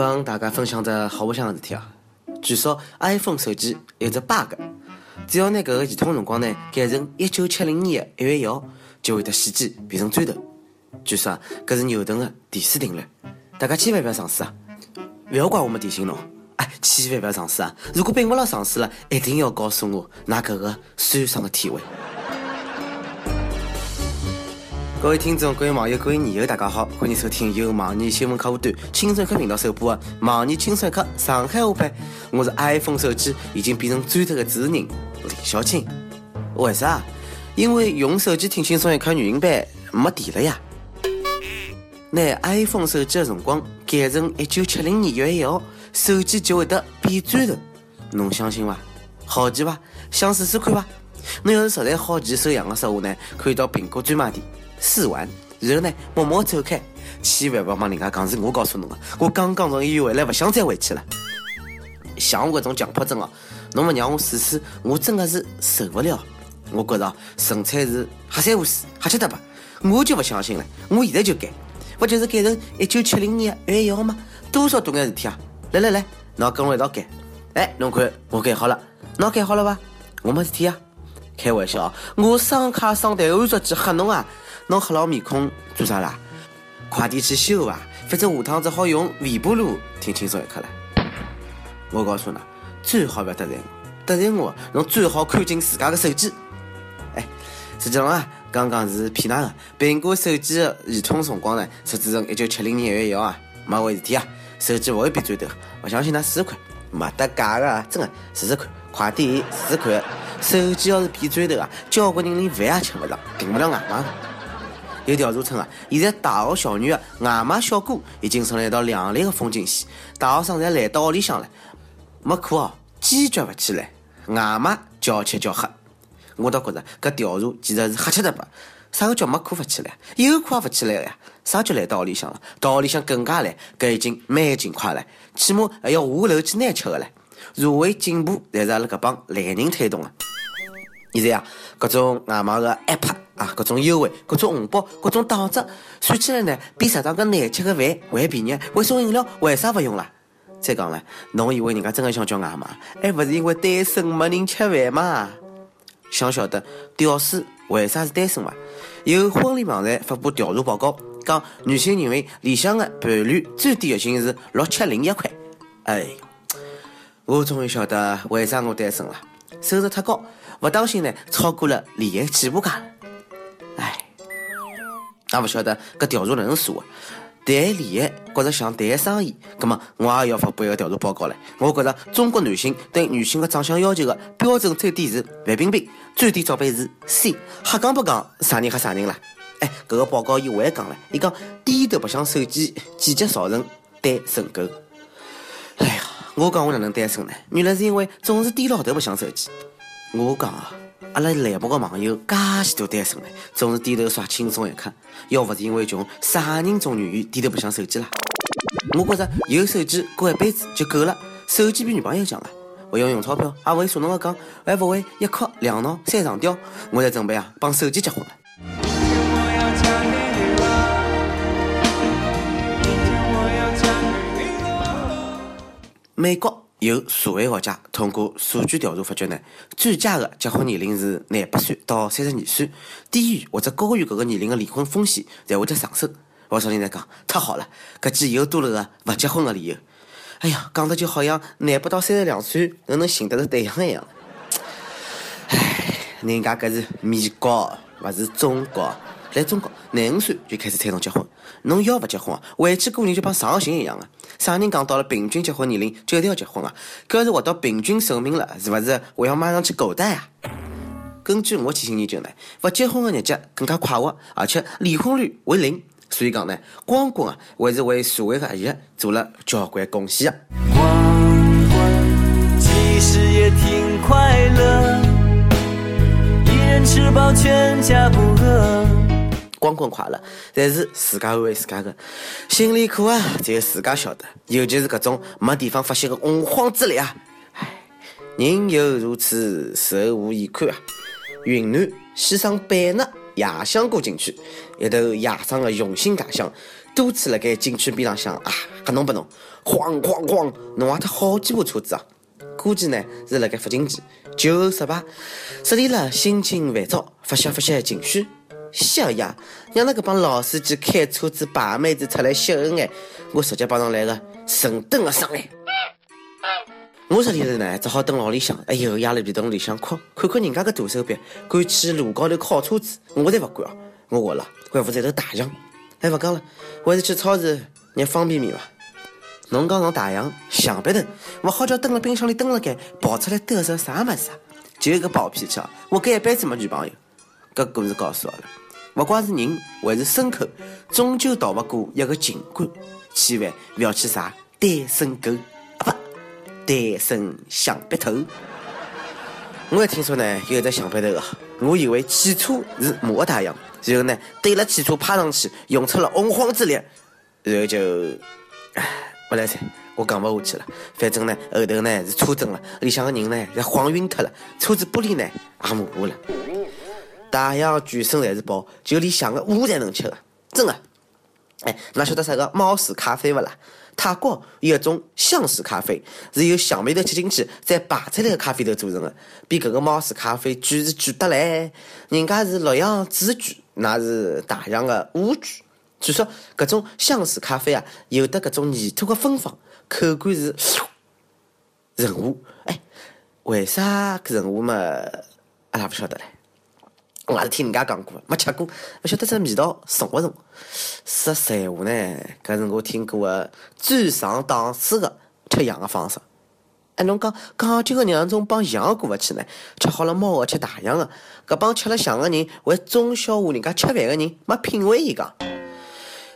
帮大家分享只好白相的事体啊！据说 iPhone 手机有只 bug，只要拿搿个系统辰光呢改成一九七零年的一月一号，就会得死机变成砖头。据说，搿是牛顿的第四定律，大家千万不要尝试啊！勿要怪我们提醒侬，哎，千万不要尝试啊！如果并勿牢尝试了，一定要告诉我㑚搿个酸爽的体会。各位听众、各位网友、各位年友，大家好，欢迎收听由网易新闻客户端青春客频道首播的《网易青春客上海话版》。我是 iPhone 手机已经变成砖头的主持人李小青。为啥？因为用手机听轻松一刻语音版没电了呀。拿 iPhone 手机的辰光改成一九七零年一月一号，手机就会得变砖头。侬相信伐？好奇伐？想试试看伐？侬要是实在好奇手痒的说话呢，可以到苹果专卖店。试完，然后呢，默默走开，千万不要帮人家讲是我告诉侬的。我刚刚从医院回来，不想再回去了。像我这种强迫症哦，侬勿让我试试，我真的是受不了。我觉着纯粹是黑三胡四，瞎七搭八，我就不相信了。我现在就改，不就是改成一九七零年一月一号吗？多少多眼事体啊！来来来，侬跟我一道改。哎，侬看我改好了，侬改好了伐？我没事体啊。开玩笑，我双卡双待安卓机吓侬啊！侬黑老面孔做啥啦？快点去修伐，反正下趟只好用微波炉听轻松一刻了。我告诉侬，最好不要得罪我，得罪我，侬最好看紧自家的手机。哎，实际上啊，刚刚是骗㑚的。苹果手机的系统辰光呢，设置成一九七零年一月一号啊，没回事体啊，手机不会变砖头。不相信，㑚试试看，没得假的，真的，试试看，快点试试看。手机要是变砖头啊，交关人连饭也吃不上，订不了外卖。有调查称啊，现在大学校园的外卖小哥已经成了一道亮丽的风景线。大学生侪来到屋里向了，没课哦，坚决不起来，外卖叫吃叫喝。我倒觉着搿调查其实是瞎七搭八。啥个叫没课不起来？有课也勿起来呀？啥叫来到屋里向了？到屋里向更加来，搿已经蛮勤快了，起码还要下楼去拿吃的了。社会进步，侪是阿拉搿帮懒人推动的。现在啊，各种外卖的 app 啊，各种优惠、各种红包、各种打折，算起来呢，比食堂个难吃的饭还便宜。还送饮料，为啥不用了？再讲了，侬以为人家真的想叫外卖，还不是因为单身没人吃饭吗？想晓得屌丝为啥是单身吗？有婚礼网站发布调查报告，讲女性认为理想的伴侣最低月薪是六七零一块。哎，我终于晓得为啥我单身了，收入太高。不当心呢，超过了恋爱起步价。哎，也不晓得搿调查哪能说？谈恋爱觉着像谈生意，葛么我也要发布一个调查报告来。我觉着中国男性对女性的长相要求的标准最低是范冰冰，最低罩杯是 C。瞎讲不讲，啥人吓啥人啦？哎，搿个报告伊还讲了，伊讲低头白相手机，季节造成单身狗。哎呀，我讲我哪能单身呢？原来是因为总是低老头白相手机。我讲啊，阿拉栏目的网友介许多单身呢，总是低头耍轻松一刻。要不是因为穷，啥人总愿意低头不想手机啦？我觉着有手机过一辈子就够了。手机比女朋友强啊，不用用钞票，也不会说侬的讲，还不会一哭两闹三上吊。我在准备啊，帮手机结婚了。美国。有社会学家通过数据调查发觉呢，最佳的结婚年龄是廿八岁到三十二岁，低于或者高于搿个年龄的离婚风险才会得上升。我少人在讲，太好了，搿记又多了个勿结婚的理由。哎呀，讲的就好像廿八到三十两岁都能寻得着对象一样。唉，人家搿是美国，勿是中国。来中国，廿五岁就开始推动结婚。侬要不结婚，回去过年就帮上刑一样的。啥人讲到了平均结婚年龄就一定要结婚啊？搿是活到平均寿命了，是勿是？我要马上去狗带啊！根据我去新研究呢，勿结婚的日脚更加快活，而且离婚率为零。所以讲呢，光棍啊，还是为社会和谐做了交关贡献啊。光棍其实也挺快乐，一人吃饱全家不饿。光棍快乐，但是自家安慰自家的，心里苦啊，只有自家晓得。尤其是搿种没地方发泄的洪荒之力啊！唉，人又如此，寿无以堪啊！云南西双版纳野香果景区，一头野生的雄心大象，多次辣盖景区边浪向啊，吓侬不侬，哐哐哐，弄坏脱好几部车子啊！估计呢是辣盖发情期，酒后失败，失恋了，心情烦躁，发泄发泄情绪。小呀，让那个帮老司机开车子把妹子出来秀恩爱，我直接帮上来个神等的伤害。我这里头呢，只好等牢里向，哎呦，压了皮洞里向哭，看看人家个大手笔，敢去路高头烤车子，我才不管啊！我活了，怪不在头大象。哎，不讲了，还是去超市拿方便面吧。侬讲上大洋，想不得，我好叫蹲了冰箱里蹲了该，跑出来得瑟啥么子啊？就一个暴脾气啊！我这一辈子没女朋友。搿故事告诉我了，不管是人还是牲口，终究逃不过一个情关，千万不要去啥单身狗啊不。单身橡皮头，我还听说呢，有一只橡皮头啊，我以为汽车是马大洋，然后呢，对了汽车趴上去，用出了洪荒之力，然后就，唉，不来噻，我讲不下去了。反正呢，后头呢是车震了，里向的人呢也晃晕脱了，车子玻璃呢也磨破了。大洋全身侪是宝，就连象个乌侪能吃的，真的。哎，那晓得啥个猫屎咖啡勿啦？泰国有一种橡式咖啡，是由橡皮头切进去再排出来的咖啡豆做成的，比搿个猫屎咖啡贵是贵得来。人家是洛阳纸贵，那是大洋的乌贵。据说搿种橡式咖啡啊，有的搿种泥土的芬芳，口感是 人物。哎，为啥搿人物嘛？阿拉不晓得嘞。我也是听人家讲过，没吃过，不晓得这味道重不重。说实话呢，搿是我听过的最上档次的吃羊的方式。哎，侬讲讲究的两种帮羊过勿去呢？吃好了猫的，吃大羊的，搿帮吃了象的人，为中小户人家吃饭的人没品味。伊讲，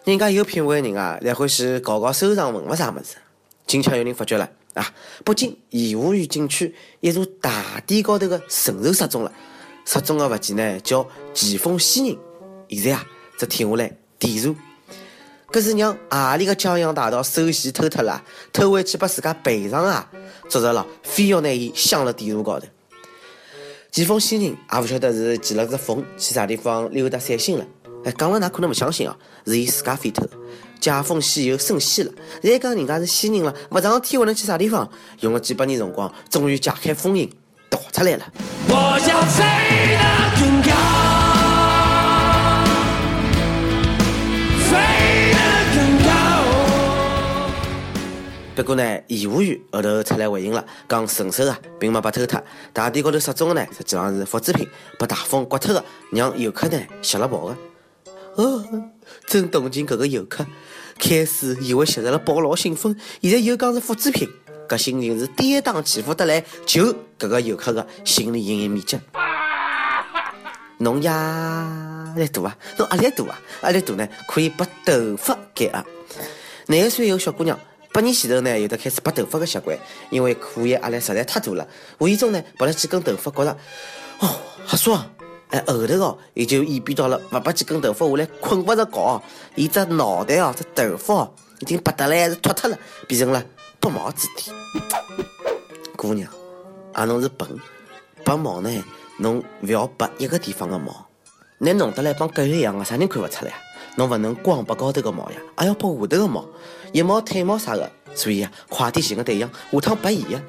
人家有品味的人啊，侪欢喜搞搞收藏文物啥物事。今朝有人发觉了啊，北京颐和园景区一座大殿高头的神兽失踪了。失踪的物件呢，叫奇峰仙人。现在啊，只停下来调查，搿是让何里个江洋大盗首先偷脱了，偷回去拨自家赔偿啊？昨日了，非要拿伊镶辣地图高头。奇峰仙人也勿晓得是骑了只凤去啥地方溜达散心了。哎，讲了，㑚可能勿相信啊，是伊自家飞偷。解封西游升仙了，再讲人家是仙人了，勿上天还能去啥地方？用了几百年辰光，终于解开封印。逃出来了。不过呢，颐和园后头出来回应了，讲神兽啊，并没被偷脱，大殿高头失踪的呢，实际上是复制品，被大风刮脱的，让游客呢吓了跑的。哦，真同情，搿个游客开始以为吸着了宝老兴奋，现在又讲是复制品。搿心情是跌宕起伏得来，就搿个游客个心理阴影面积。侬压力大啊？侬压力大啊？压力大呢？可以把头发改啊。廿一岁有小姑娘，八年前头呢，有的开始拔头发的习惯，因为课业压力实在太大了，无意中呢拔了几根头发，觉着哦好爽。哎，后头哦，也就演变到了不拔几根头发下来困不着觉，伊只脑袋哦，这头发哦，已经拔得来是秃脱了，变成了。拔毛之地，姑娘，啊，侬是笨，拔毛呢，侬勿要拔一个地方的毛，你弄得来帮狗一样的，啥人看勿出来呀？侬勿能光拔高头的毛呀，还要拔下头的毛，腋毛、腿毛啥的。所以啊，快点寻个对象，下趟拔伊呀。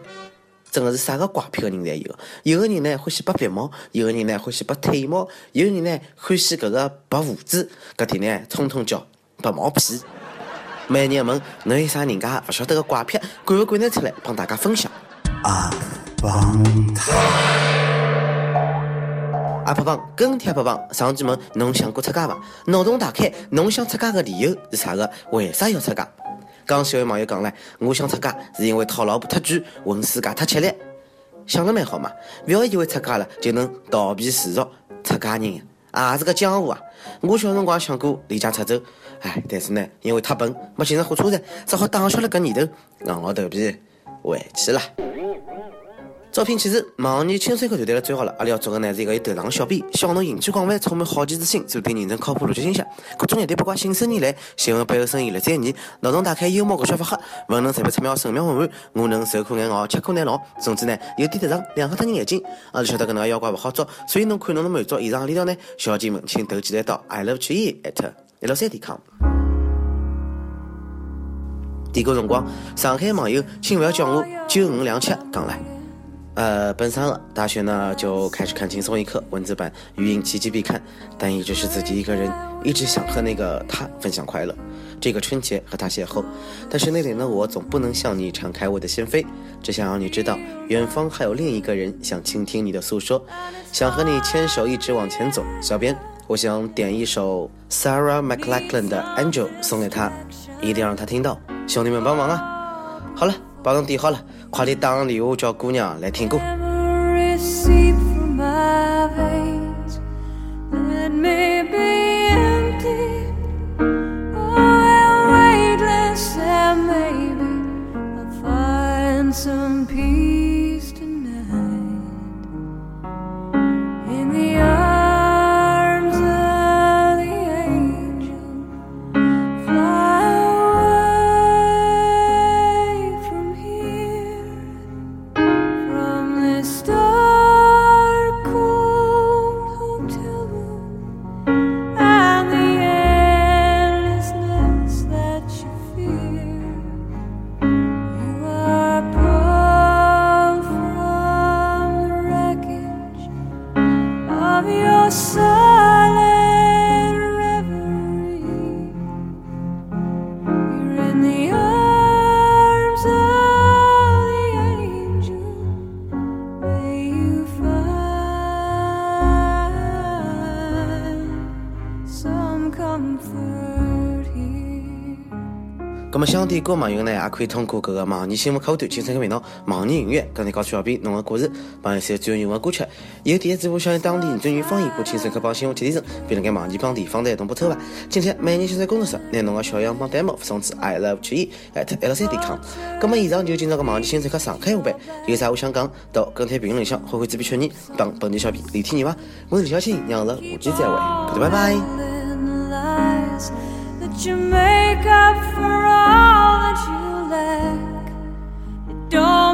真的是啥个怪癖的人侪有，有的人呢欢喜拔鼻毛，有的人呢欢喜拔腿毛，有的人呢欢喜搿个拔胡子，搿点呢统统叫拔毛癖。每年问侬有啥人家不晓得个怪癖，敢不赶得出来帮大家分享？阿棒阿胖胖跟帖阿胖胖上期问侬想过出家伐？脑洞大开，侬想出家的理由是啥个？为啥要出家？刚小位网友讲了，我想出家是因为讨老婆太贵，混世界太吃力。想了蛮好嘛，不要以为出家了就能逃避世俗，出家人也是个江湖啊。我小辰光想过离家出走。哎，但是呢，因为太笨，没进入火车站，只好打消了搿念头，硬着头皮回去了。招聘启事：网易轻松课团队的，最好了！阿拉要做的呢是一个有头上的小编，希望侬兴趣广泛，充满好奇之心，做点认真靠谱、逻辑清晰。各种热点八卦，信手拈来，新闻背后生意来再研，脑洞大开，幽默搞笑发黑，文能随便出妙，神妙文玩，我能受苦难熬，吃苦耐劳。总之呢，有点特长，亮瞎他人眼睛。阿拉晓得搿能个妖怪勿好捉，所以侬看侬能满足，以上何里条呢？小姐们，请投简历到 i love 曲艺 at 一六三点 com。点歌辰光，上海网友请不要叫我九五两七讲来。呃，奔三了大学呢就开始看轻松一刻文字版语音奇迹必看，但一直是自己一个人，一直想和那个他分享快乐。这个春节和他邂逅，但是那里的我总不能向你敞开我的心扉，只想让你知道，远方还有另一个人想倾听你的诉说，想和你牵手一直往前走。小编，我想点一首 Sarah McLachlan 的 Angel 送给他，一定要让他听到，兄弟们帮忙啊！好了，包装点好了。快点打电话叫姑娘来听歌。歌网友呢，也可以通过各个网易新闻客户端、青春客频道、网易音乐，跟你告诉小编侬的故事，帮一些最有用的歌曲。有点子我想用当地最原方言播青春客帮新闻提提升，并能给网易帮地方台同步投吧。今天每年青春工作室，拿侬的小样帮 demo 送至 i love 曲艺 at lc.com。那么以上就今朝个网易青春客上海话版，有啥我想讲，到跟帖评论里向，欢欢自编曲艺帮本地小编立体你吧。我是小青，让了下期再会，拜拜。you make up for all you lack. It don't